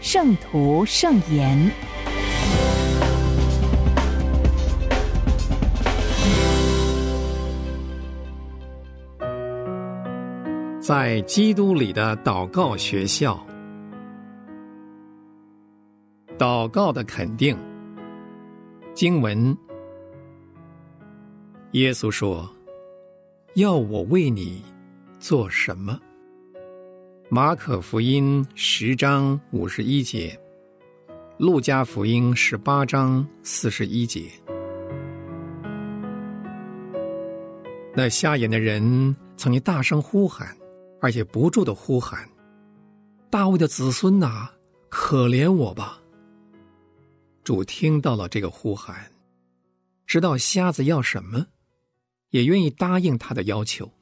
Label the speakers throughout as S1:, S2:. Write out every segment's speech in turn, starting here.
S1: 圣徒圣言》。
S2: 在基督里的祷告学校，祷告的肯定。经文：耶稣说：“要我为你做什么？”马可福音十章五十一节，路加福音十八章四十一节。那瞎眼的人曾经大声呼喊，而且不住的呼喊：“大卫的子孙呐，可怜我吧！”主听到了这个呼喊，知道瞎子要什么，也愿意答应他的要求，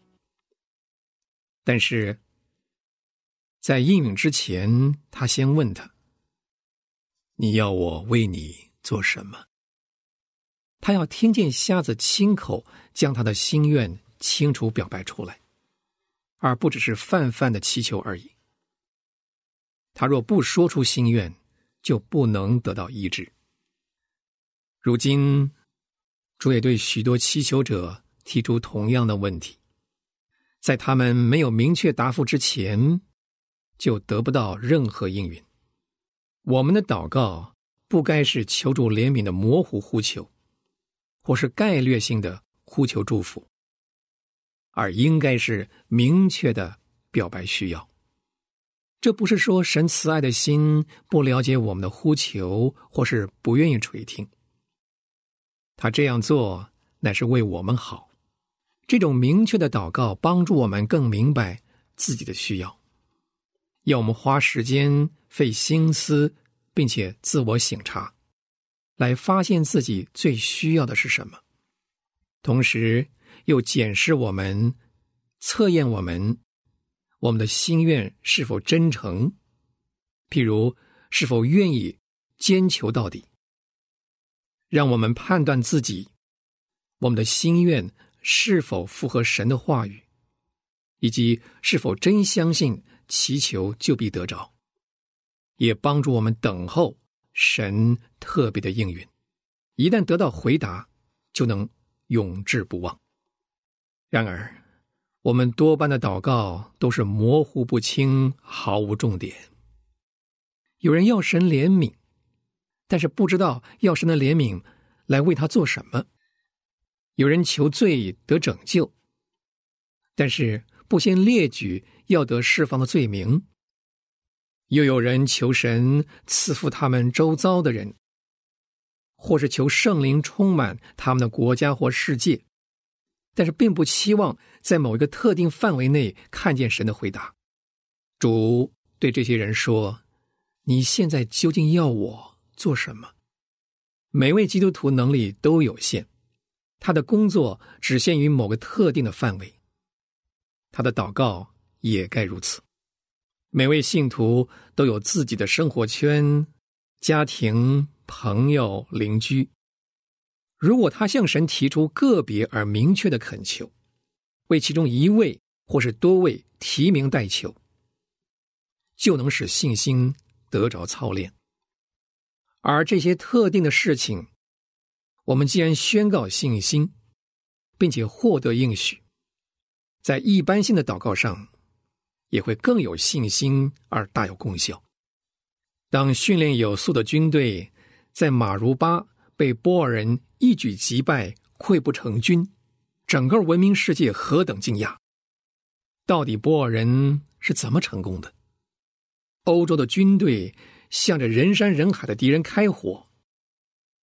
S2: 但是。在应允之前，他先问他：“你要我为你做什么？”他要听见瞎子亲口将他的心愿清楚表白出来，而不只是泛泛的祈求而已。他若不说出心愿，就不能得到医治。如今，主也对许多祈求者提出同样的问题，在他们没有明确答复之前。就得不到任何应允。我们的祷告不该是求助怜悯的模糊呼求，或是概略性的呼求祝福，而应该是明确的表白需要。这不是说神慈爱的心不了解我们的呼求，或是不愿意垂听。他这样做乃是为我们好。这种明确的祷告帮助我们更明白自己的需要。要我们花时间、费心思，并且自我省察，来发现自己最需要的是什么，同时又检视我们、测验我们，我们的心愿是否真诚，譬如是否愿意坚求到底，让我们判断自己，我们的心愿是否符合神的话语，以及是否真相信。祈求就必得着，也帮助我们等候神特别的应允。一旦得到回答，就能永志不忘。然而，我们多半的祷告都是模糊不清、毫无重点。有人要神怜悯，但是不知道要神的怜悯来为他做什么；有人求罪得拯救，但是不先列举。要得释放的罪名，又有人求神赐福他们周遭的人，或是求圣灵充满他们的国家或世界，但是并不期望在某一个特定范围内看见神的回答。主对这些人说：“你现在究竟要我做什么？”每位基督徒能力都有限，他的工作只限于某个特定的范围，他的祷告。也该如此。每位信徒都有自己的生活圈、家庭、朋友、邻居。如果他向神提出个别而明确的恳求，为其中一位或是多位提名代求，就能使信心得着操练。而这些特定的事情，我们既然宣告信心，并且获得应许，在一般性的祷告上。也会更有信心而大有功效。当训练有素的军队在马如巴被波尔人一举击败、溃不成军，整个文明世界何等惊讶！到底波尔人是怎么成功的？欧洲的军队向着人山人海的敌人开火，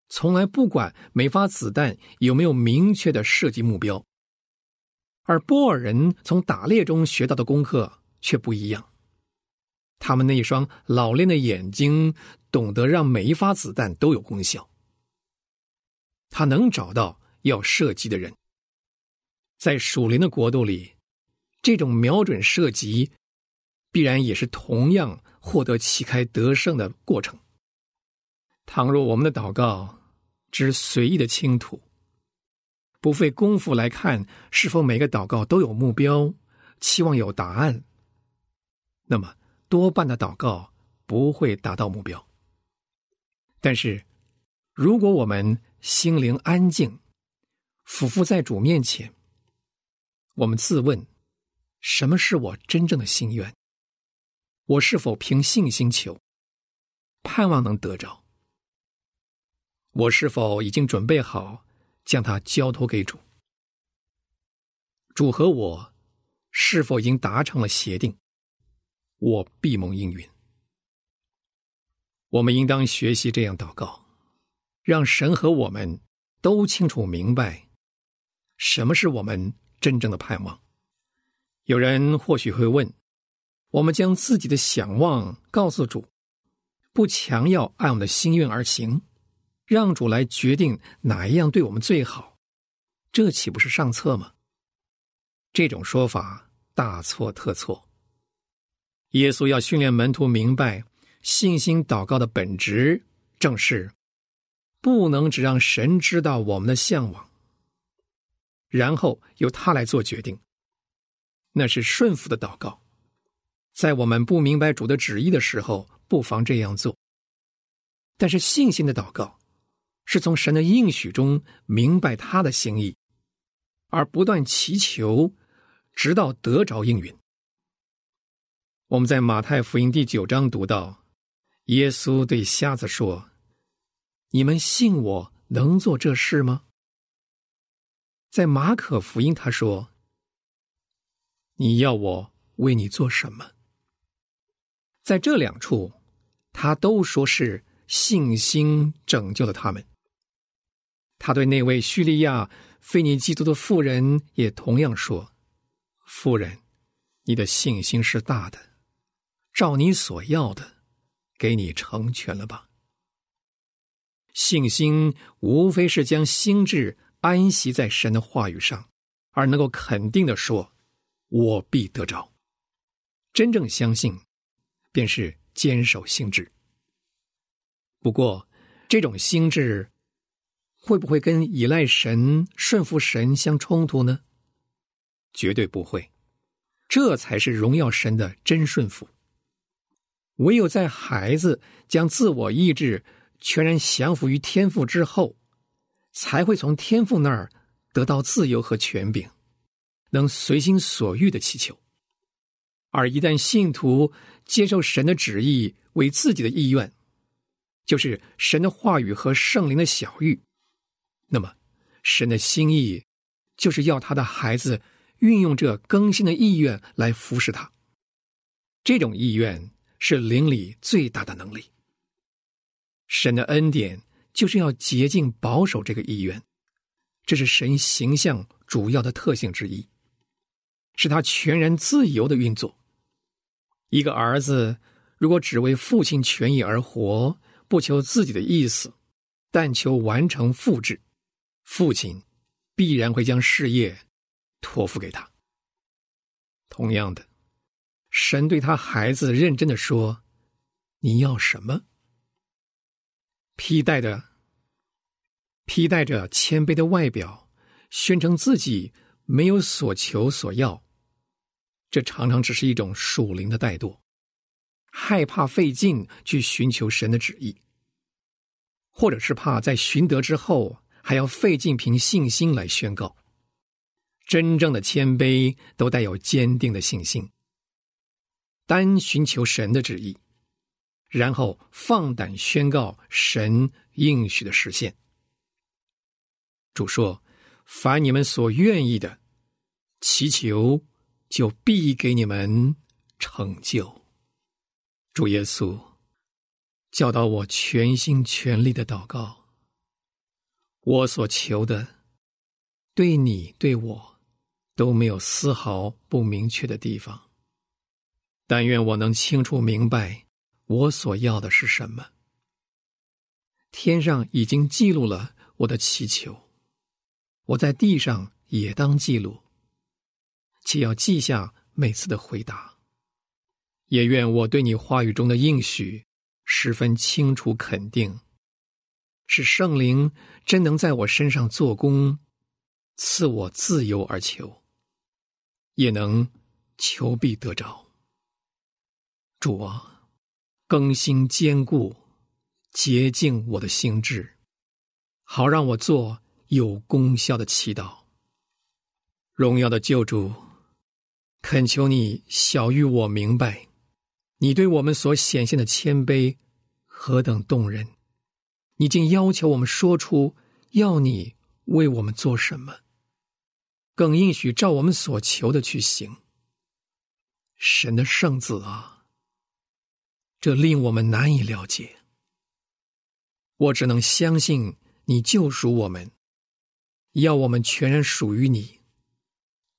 S2: 从来不管每发子弹有没有明确的射击目标，而波尔人从打猎中学到的功课。却不一样，他们那一双老练的眼睛，懂得让每一发子弹都有功效。他能找到要射击的人。在属灵的国度里，这种瞄准射击，必然也是同样获得旗开得胜的过程。倘若我们的祷告只随意的倾吐，不费功夫来看是否每个祷告都有目标，期望有答案，那么多半的祷告不会达到目标。但是，如果我们心灵安静，俯伏在主面前，我们自问：什么是我真正的心愿？我是否凭信心求，盼望能得着？我是否已经准备好将它交托给主？主和我是否已经达成了协定？我闭蒙应允。我们应当学习这样祷告，让神和我们都清楚明白，什么是我们真正的盼望。有人或许会问：我们将自己的想望告诉主，不强要按我们的心愿而行。让主来决定哪一样对我们最好，这岂不是上策吗？这种说法大错特错。耶稣要训练门徒明白，信心祷告的本质正是不能只让神知道我们的向往，然后由他来做决定。那是顺服的祷告，在我们不明白主的旨意的时候，不妨这样做。但是信心的祷告。是从神的应许中明白他的心意，而不断祈求，直到得着应允。我们在马太福音第九章读到，耶稣对瞎子说：“你们信我能做这事吗？”在马可福音他说：“你要我为你做什么？”在这两处，他都说是信心拯救了他们。他对那位叙利亚腓尼基督的妇人也同样说：“妇人，你的信心是大的，照你所要的，给你成全了吧。”信心无非是将心智安息在神的话语上，而能够肯定的说：“我必得着。”真正相信，便是坚守心智。不过，这种心智。会不会跟依赖神、顺服神相冲突呢？绝对不会，这才是荣耀神的真顺服。唯有在孩子将自我意志全然降服于天赋之后，才会从天赋那儿得到自由和权柄，能随心所欲的祈求。而一旦信徒接受神的旨意为自己的意愿，就是神的话语和圣灵的小玉。那么，神的心意就是要他的孩子运用这更新的意愿来服侍他。这种意愿是灵里最大的能力。神的恩典就是要洁净保守这个意愿，这是神形象主要的特性之一，是他全然自由的运作。一个儿子如果只为父亲权益而活，不求自己的意思，但求完成复制。父亲必然会将事业托付给他。同样的，神对他孩子认真的说：“你要什么？”披戴的、披戴着谦卑的外表，宣称自己没有所求所要，这常常只是一种属灵的怠惰，害怕费劲去寻求神的旨意，或者是怕在寻得之后。还要费尽凭信心来宣告，真正的谦卑都带有坚定的信心，单寻求神的旨意，然后放胆宣告神应许的实现。主说：“凡你们所愿意的，祈求，就必给你们成就。”主耶稣教导我全心全力的祷告。我所求的，对你对我都没有丝毫不明确的地方。但愿我能清楚明白我所要的是什么。天上已经记录了我的祈求，我在地上也当记录，且要记下每次的回答。也愿我对你话语中的应许十分清楚肯定，是圣灵真能在我身上做工，赐我自由而求，也能求必得着。主啊，更新坚固、洁净我的心智，好让我做有功效的祈祷。荣耀的救主，恳求你晓谕我明白。你对我们所显现的谦卑何等动人！你竟要求我们说出要你为我们做什么，更应许照我们所求的去行。神的圣子啊，这令我们难以了解。我只能相信你救赎我们，要我们全然属于你，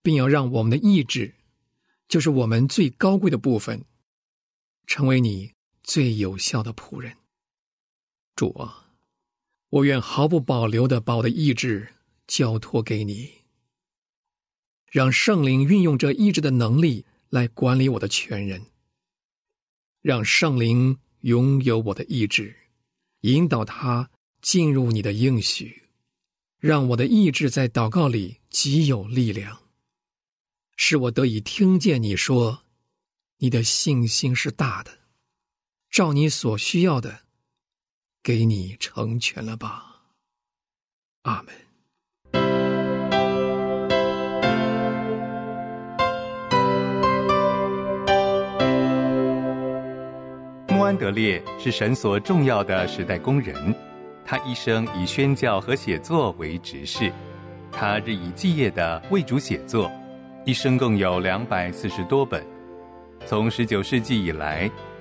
S2: 并要让我们的意志，就是我们最高贵的部分。成为你最有效的仆人，主啊，我愿毫不保留的把我的意志交托给你，让圣灵运用这意志的能力来管理我的全人，让圣灵拥有我的意志，引导他进入你的应许，让我的意志在祷告里极有力量，使我得以听见你说。你的信心是大的，照你所需要的，给你成全了吧。阿门。
S3: 穆安德烈是神所重要的时代工人，他一生以宣教和写作为职事，他日以继夜的为主写作，一生共有两百四十多本。从十九世纪以来，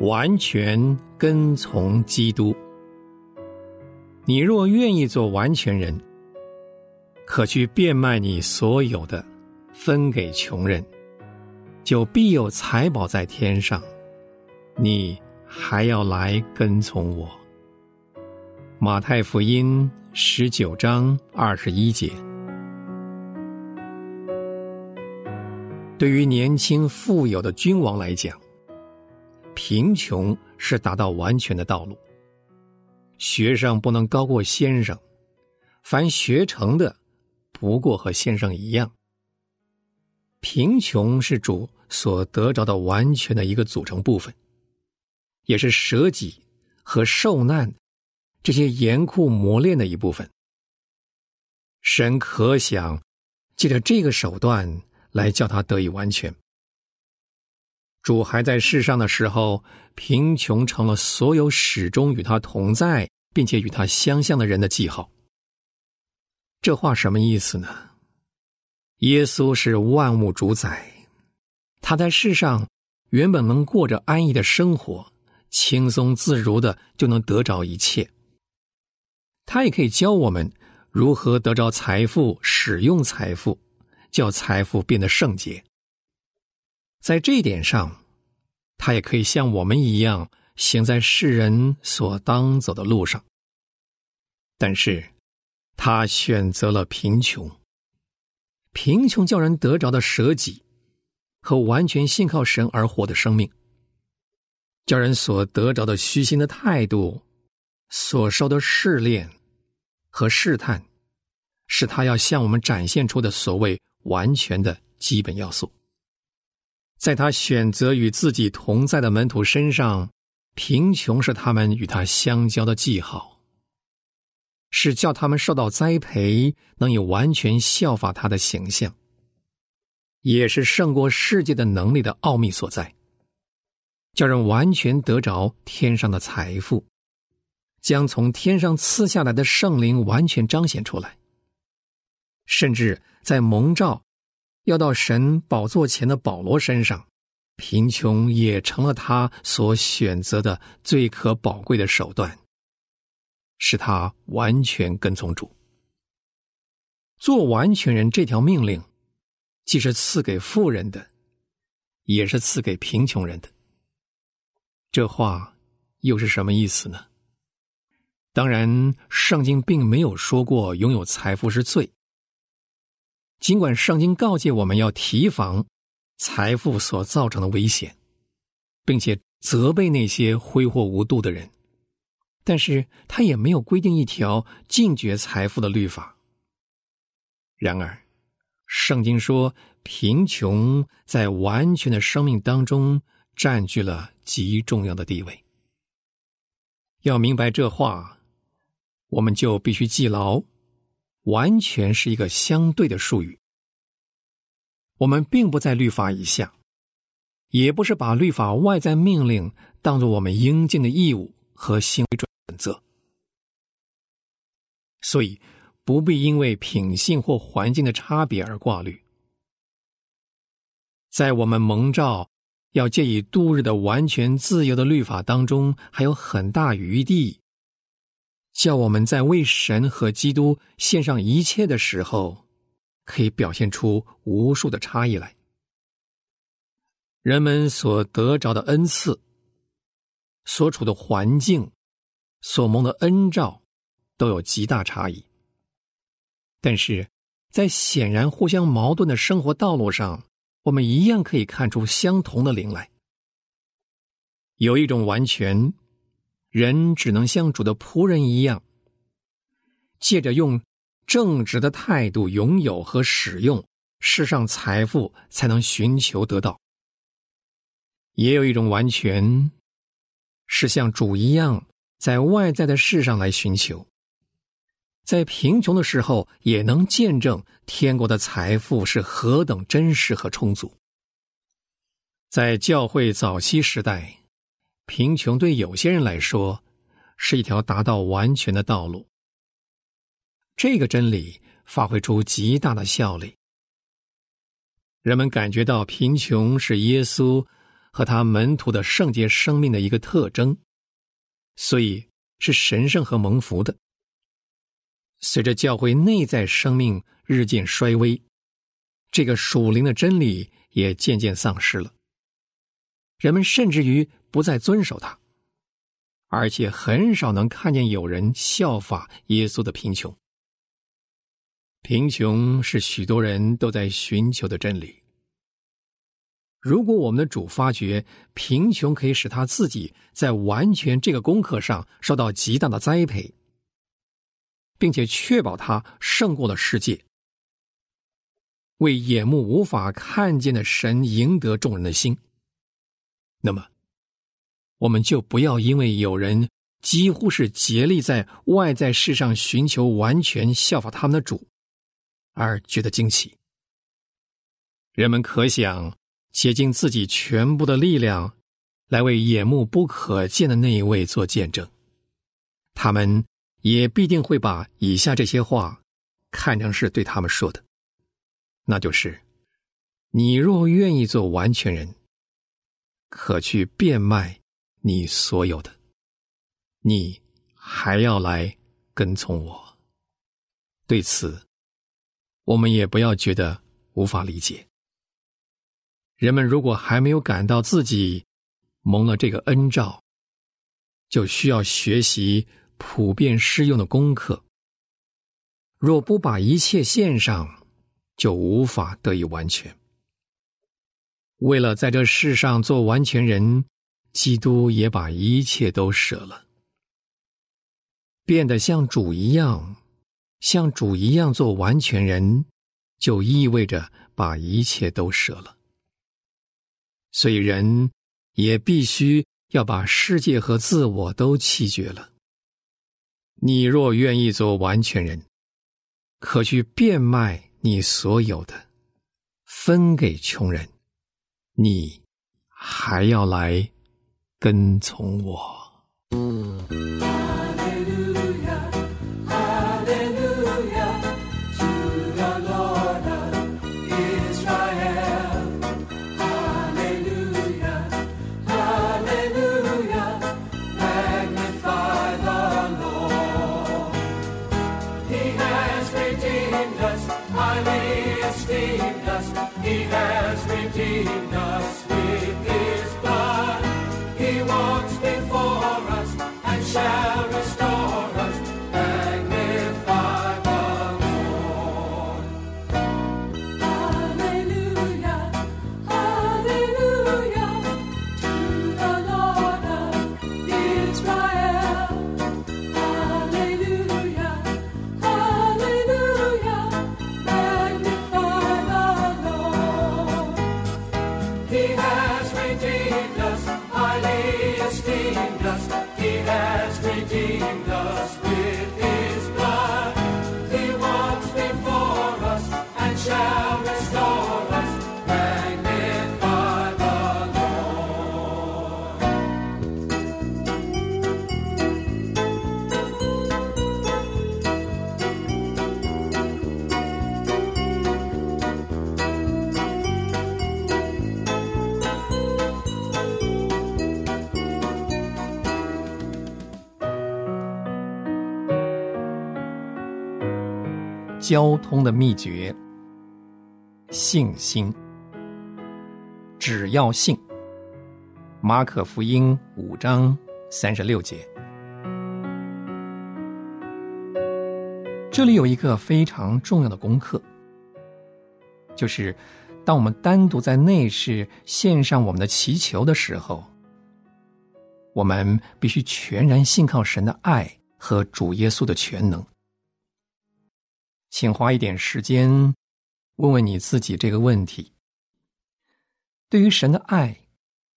S2: 完全跟从基督。你若愿意做完全人，可去变卖你所有的，分给穷人，就必有财宝在天上。你还要来跟从我。马太福音十九章二十一节。对于年轻富有的君王来讲。贫穷是达到完全的道路。学生不能高过先生，凡学成的，不过和先生一样。贫穷是主所得着的完全的一个组成部分，也是舍己和受难这些严酷磨练的一部分。神可想借着这个手段来叫他得以完全。主还在世上的时候，贫穷成了所有始终与他同在并且与他相像的人的记号。这话什么意思呢？耶稣是万物主宰，他在世上原本能过着安逸的生活，轻松自如的就能得着一切。他也可以教我们如何得着财富，使用财富，叫财富变得圣洁。在这一点上，他也可以像我们一样行在世人所当走的路上。但是，他选择了贫穷。贫穷叫人得着的舍己和完全信靠神而活的生命，叫人所得着的虚心的态度，所受的试炼和试探，是他要向我们展现出的所谓完全的基本要素。在他选择与自己同在的门徒身上，贫穷是他们与他相交的记号，是叫他们受到栽培，能以完全效法他的形象，也是胜过世界的能力的奥秘所在。叫人完全得着天上的财富，将从天上赐下来的圣灵完全彰显出来。甚至在蒙召要到神宝座前的保罗身上，贫穷也成了他所选择的最可宝贵的手段，使他完全跟从主。做完全人这条命令，既是赐给富人的，也是赐给贫穷人的。这话又是什么意思呢？当然，圣经并没有说过拥有财富是罪。尽管圣经告诫我们要提防财富所造成的危险，并且责备那些挥霍无度的人，但是他也没有规定一条禁绝财富的律法。然而，圣经说，贫穷在完全的生命当中占据了极重要的地位。要明白这话，我们就必须记牢。完全是一个相对的术语。我们并不在律法以下，也不是把律法外在命令当做我们应尽的义务和行为准则，所以不必因为品性或环境的差别而挂虑。在我们蒙召要借以度日的完全自由的律法当中，还有很大余地。叫我们在为神和基督献上一切的时候，可以表现出无数的差异来。人们所得着的恩赐、所处的环境、所蒙的恩照，都有极大差异。但是在显然互相矛盾的生活道路上，我们一样可以看出相同的灵来。有一种完全。人只能像主的仆人一样，借着用正直的态度拥有和使用世上财富，才能寻求得到。也有一种完全，是像主一样，在外在的事上来寻求，在贫穷的时候也能见证天国的财富是何等真实和充足。在教会早期时代。贫穷对有些人来说是一条达到完全的道路。这个真理发挥出极大的效力。人们感觉到贫穷是耶稣和他门徒的圣洁生命的一个特征，所以是神圣和蒙福的。随着教会内在生命日渐衰微，这个属灵的真理也渐渐丧失了。人们甚至于。不再遵守它，而且很少能看见有人效法耶稣的贫穷。贫穷是许多人都在寻求的真理。如果我们的主发觉贫穷可以使他自己在完全这个功课上受到极大的栽培，并且确保他胜过了世界，为眼目无法看见的神赢得众人的心，那么。我们就不要因为有人几乎是竭力在外在世上寻求完全效法他们的主，而觉得惊奇。人们可想竭尽自己全部的力量，来为眼目不可见的那一位做见证，他们也必定会把以下这些话看成是对他们说的，那就是：你若愿意做完全人，可去变卖。你所有的，你还要来跟从我。对此，我们也不要觉得无法理解。人们如果还没有感到自己蒙了这个恩照，就需要学习普遍适用的功课。若不把一切献上，就无法得以完全。为了在这世上做完全人。基督也把一切都舍了，变得像主一样，像主一样做完全人，就意味着把一切都舍了。所以人也必须要把世界和自我都弃绝了。你若愿意做完全人，可去变卖你所有的，分给穷人，你还要来。跟从我。交通的秘诀：信心。只要信。马可福音五章三十六节。这里有一个非常重要的功课，就是当我们单独在内室献上我们的祈求的时候，我们必须全然信靠神的爱和主耶稣的全能。请花一点时间，问问你自己这个问题：对于神的爱，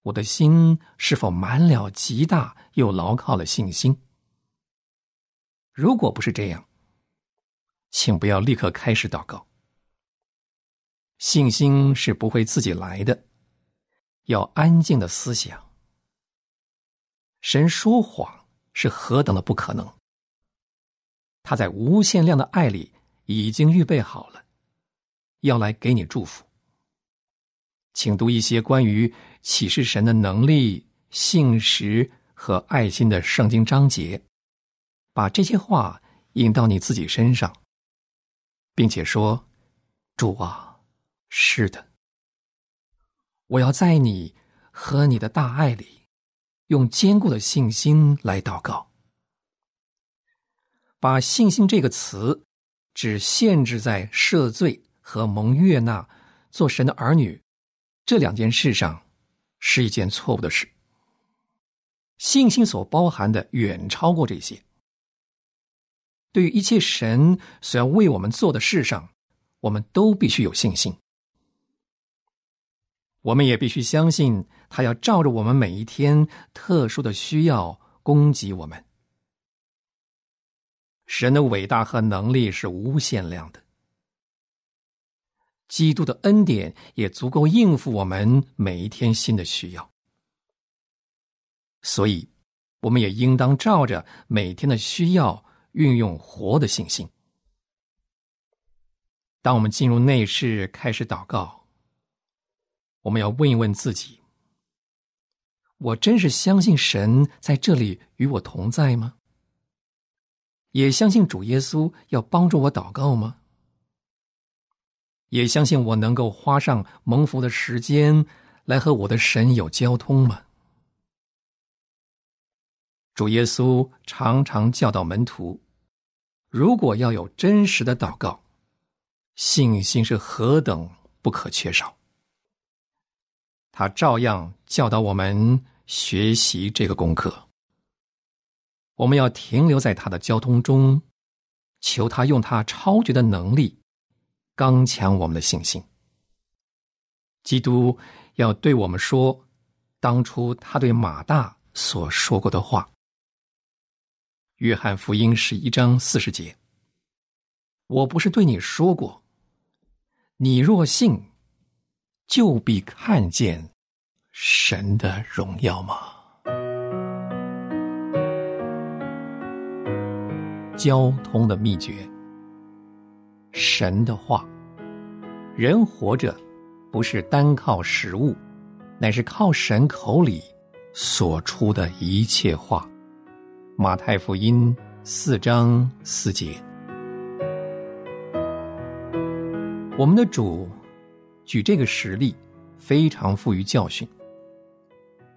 S2: 我的心是否满了极大又牢靠的信心？如果不是这样，请不要立刻开始祷告。信心是不会自己来的，要安静的思想。神说谎是何等的不可能！他在无限量的爱里。已经预备好了，要来给你祝福。请读一些关于启示神的能力、信实和爱心的圣经章节，把这些话引到你自己身上，并且说：“主啊，是的，我要在你和你的大爱里，用坚固的信心来祷告。”把“信心”这个词。只限制在赦罪和蒙悦纳、做神的儿女这两件事上，是一件错误的事。信心所包含的远超过这些。对于一切神所要为我们做的事上，我们都必须有信心。我们也必须相信，他要照着我们每一天特殊的需要供给我们。神的伟大和能力是无限量的，基督的恩典也足够应付我们每一天新的需要，所以，我们也应当照着每天的需要运用活的信心。当我们进入内室开始祷告，我们要问一问自己：我真是相信神在这里与我同在吗？也相信主耶稣要帮助我祷告吗？也相信我能够花上蒙福的时间来和我的神有交通吗？主耶稣常常教导门徒，如果要有真实的祷告，信心是何等不可缺少。他照样教导我们学习这个功课。我们要停留在他的交通中，求他用他超绝的能力，刚强我们的信心。基督要对我们说，当初他对马大所说过的话。约翰福音十一章四十节：“我不是对你说过，你若信，就必看见神的荣耀吗？”交通的秘诀。神的话，人活着不是单靠食物，乃是靠神口里所出的一切话。马太福音四章四节。我们的主举这个实例，非常富于教训。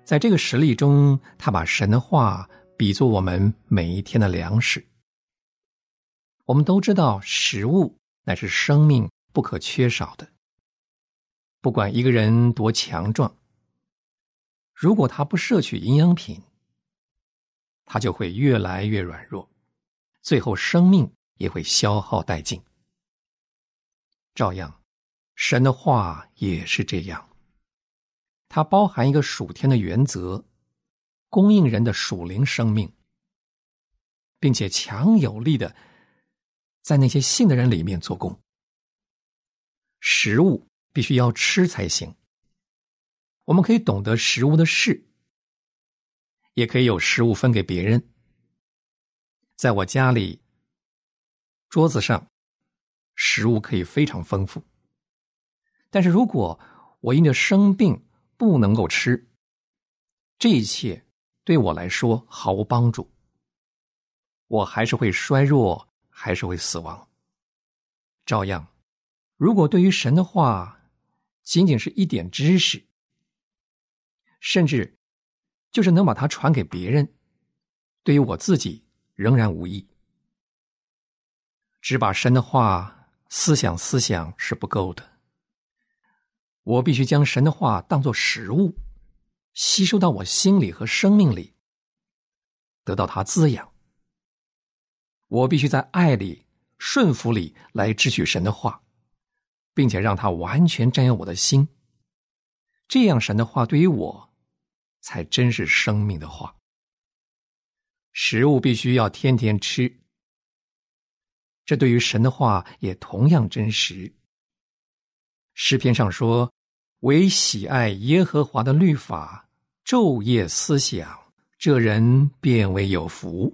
S2: 在这个实例中，他把神的话比作我们每一天的粮食。我们都知道，食物乃是生命不可缺少的。不管一个人多强壮，如果他不摄取营养品，他就会越来越软弱，最后生命也会消耗殆尽。照样，神的话也是这样。它包含一个属天的原则，供应人的属灵生命，并且强有力的在那些信的人里面做工。食物必须要吃才行。我们可以懂得食物的事，也可以有食物分给别人。在我家里，桌子上食物可以非常丰富，但是如果我因着生病，不能够吃，这一切对我来说毫无帮助。我还是会衰弱，还是会死亡。照样，如果对于神的话仅仅是一点知识，甚至就是能把它传给别人，对于我自己仍然无益。只把神的话思想思想是不够的。我必须将神的话当作食物，吸收到我心里和生命里，得到它滋养。我必须在爱里、顺服里来支取神的话，并且让它完全占有我的心。这样，神的话对于我，才真是生命的话。食物必须要天天吃，这对于神的话也同样真实。诗篇上说：“唯喜爱耶和华的律法，昼夜思想，这人便为有福。”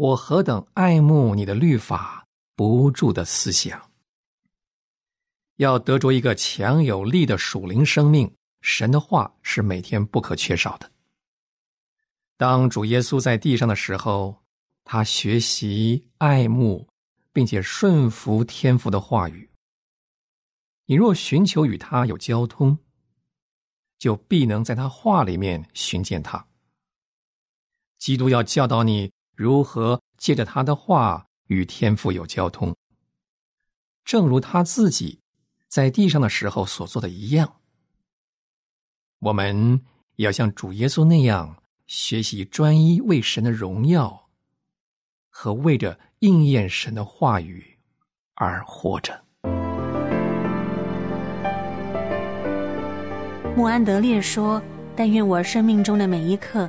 S2: 我何等爱慕你的律法，不住的思想。要得着一个强有力的属灵生命，神的话是每天不可缺少的。当主耶稣在地上的时候，他学习、爱慕，并且顺服天父的话语。你若寻求与他有交通，就必能在他话里面寻见他。基督要教导你如何借着他的话与天父有交通，正如他自己在地上的时候所做的一样。我们要像主耶稣那样学习专一为神的荣耀，和为着应验神的话语而活着。
S4: 穆安德烈说：“但愿我生命中的每一刻